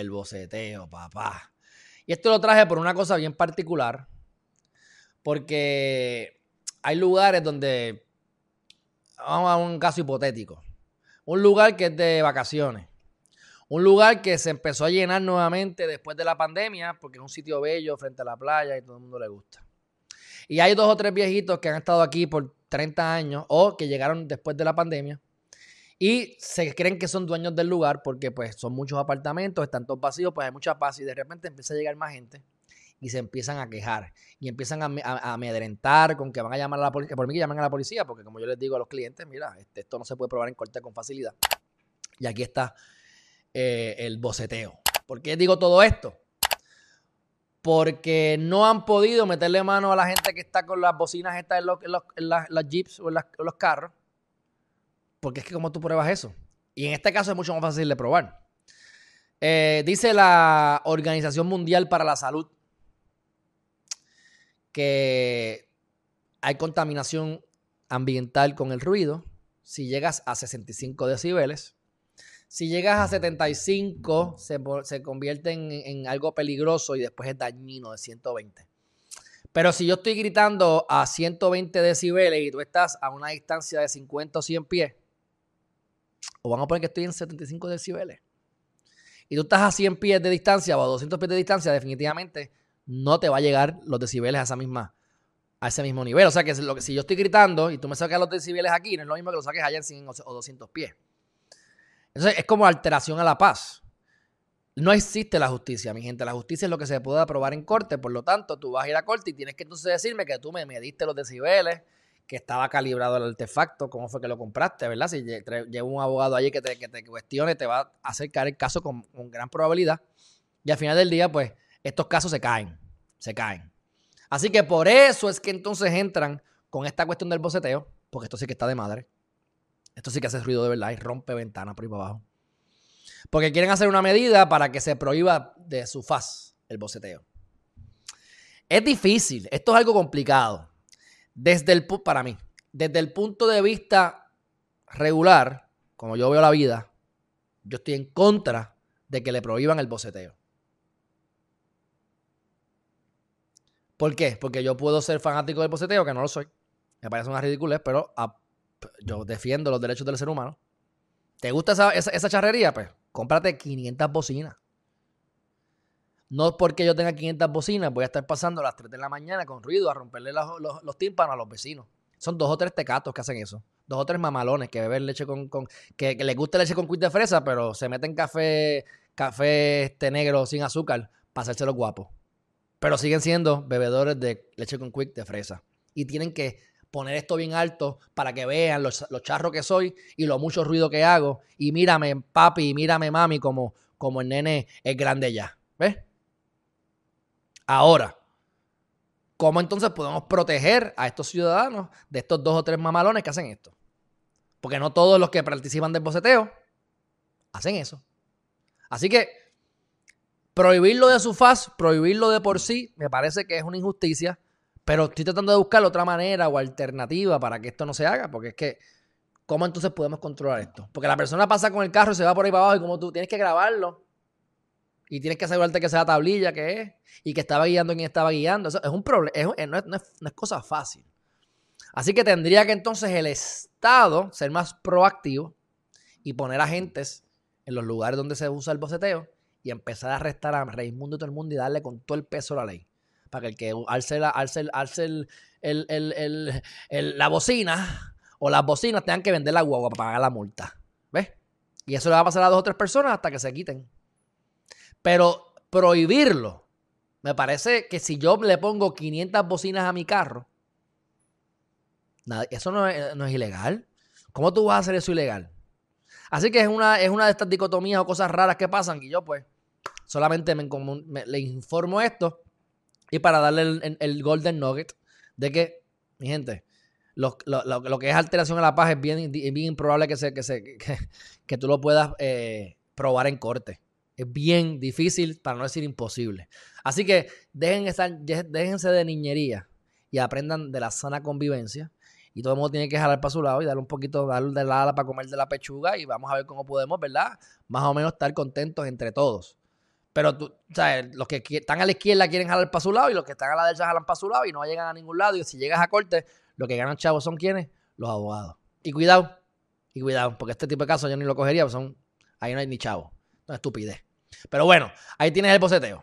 el boceteo, papá. Y esto lo traje por una cosa bien particular, porque hay lugares donde, vamos a un caso hipotético, un lugar que es de vacaciones, un lugar que se empezó a llenar nuevamente después de la pandemia, porque es un sitio bello frente a la playa y todo el mundo le gusta. Y hay dos o tres viejitos que han estado aquí por 30 años o que llegaron después de la pandemia y se creen que son dueños del lugar porque pues son muchos apartamentos, están todos vacíos, pues hay mucha paz y de repente empieza a llegar más gente y se empiezan a quejar y empiezan a, amedrentar con que van a llamar a la policía, por mí que llaman a la policía, porque como yo les digo a los clientes, mira, este, esto no se puede probar en corte con facilidad. Y aquí está eh, el boceteo. ¿Por qué digo todo esto? porque no han podido meterle mano a la gente que está con las bocinas estas en, los, las, jeeps o en, los carros. Porque es que como tú pruebas eso. Y en este caso es mucho más fácil de probar. Eh, dice la Organización Mundial para la Salud que hay contaminación ambiental con el ruido si llegas a 65 decibeles si llegas a 75, se, se convierte en, algo peligroso y después es dañino de 120. Pero si yo estoy gritando a 120 decibeles y tú estás a una distancia de 50 o 100 pies, o vamos a poner que estoy en 75 decibeles, y tú estás a 100 pies de distancia o a 200 pies de distancia, definitivamente no te va a llegar los decibeles a esa misma a ese mismo nivel. O sea que, lo que si yo estoy gritando y tú me sacas los decibeles aquí, no es lo mismo que lo saques allá en 100 o 200 pies. Entonces es como alteración a la paz. No existe la justicia, mi gente. La justicia es lo que se puede aprobar en corte. Por lo tanto, tú vas a ir a corte y tienes que entonces decirme que tú me mediste los decibeles, que estaba calibrado el artefacto, cómo fue que lo compraste, ¿verdad? Si lleva un abogado allí que te, que te cuestione, te va a acercar el caso con, con gran probabilidad. Y al final del día, pues, estos casos se caen. Se caen. Así que por eso es que entonces entran con esta cuestión del boceteo, porque esto sí que está de madre. Esto sí que hace ruido de verdad y rompe ventanas por ahí para abajo. Porque quieren hacer una medida para que se prohíba de su faz el boceteo. Es difícil, esto es algo complicado. Desde el para mí, desde el punto de vista regular, como yo veo la vida, yo estoy en contra de que le prohíban el boceteo. ¿Por qué? Porque yo puedo ser fanático del boceteo, que no lo soy. Me parece una ridiculez, pero yo defiendo los derechos del ser humano. ¿Te gusta esa, charrería? Pues cómprate 500 bocinas. No porque yo tenga 500 bocinas, voy a estar pasando a las 3 de la mañana con ruido a romperle los, tímpanos a los vecinos. Son dos o tres tecatos que hacen eso. Dos o tres mamalones que beben leche con. que, les gusta leche con quick de fresa, pero se meten café, café este negro sin azúcar para hacerse los guapos. Pero siguen siendo bebedores de leche con quick de fresa. Y tienen que poner esto bien alto para que vean los, charros que soy y lo mucho ruido que hago. Y mírame, papi, mírame, mami, como, como el nene es grande ya. ¿Ves? Ahora, ¿cómo entonces podemos proteger a estos ciudadanos de estos dos o tres mamalones que hacen esto? Porque no todos los que participan del boceteo hacen eso. Así que prohibirlo de su faz, prohibirlo de por sí, me parece que es una injusticia pero estoy tratando de buscar otra manera o alternativa para que esto no se haga, porque es que, ¿cómo entonces podemos controlar esto? Porque la persona pasa con el carro y se va por ahí para abajo y como tú tienes que grabarlo y tienes que asegurarte que sea la tablilla que es y que estaba guiando quien estaba guiando. Eso es un problema, no, es, no es cosa fácil. Así que tendría que entonces el Estado ser más proactivo y poner agentes en los lugares donde se usa el boceteo y empezar a arrestar a Raimundo y todo el mundo y darle con todo el peso a la ley para que el que alce la, alce, la bocina o las bocinas tengan que vender la guagua para pagar la multa. ¿Ves? Y eso le va a pasar a dos o tres personas hasta que se quiten. Pero prohibirlo, me parece que si yo le pongo 500 bocinas a mi carro, eso no es, ilegal. ¿Cómo tú vas a hacer eso ilegal? Así que es una, es una de estas dicotomías o cosas raras que pasan y yo pues solamente me, le informo esto y para darle el, golden nugget de que, mi gente, lo, que es alteración a la paz es bien, bien improbable que, se, que, se, que, tú lo puedas eh, probar en corte. Es bien difícil, para no decir imposible. Así que dejen déjense de niñería y aprendan de la sana convivencia. Y todo el mundo tiene que jalar para su lado y darle un poquito, darle de la ala para comer de la pechuga y vamos a ver cómo podemos, ¿verdad? Más o menos estar contentos entre todos. Pero tú, ¿sabes? Los que están a la izquierda quieren jalar para su lado y los que están a la derecha jalan para su lado y no llegan a ningún lado. Y si llegas a corte, lo que ganan chavos son quienes? Los abogados. Y cuidado, y cuidado, porque este tipo de casos yo ni lo cogería, son, ahí no hay ni chavo. No es estupidez. Pero bueno, ahí tienes el boceteo.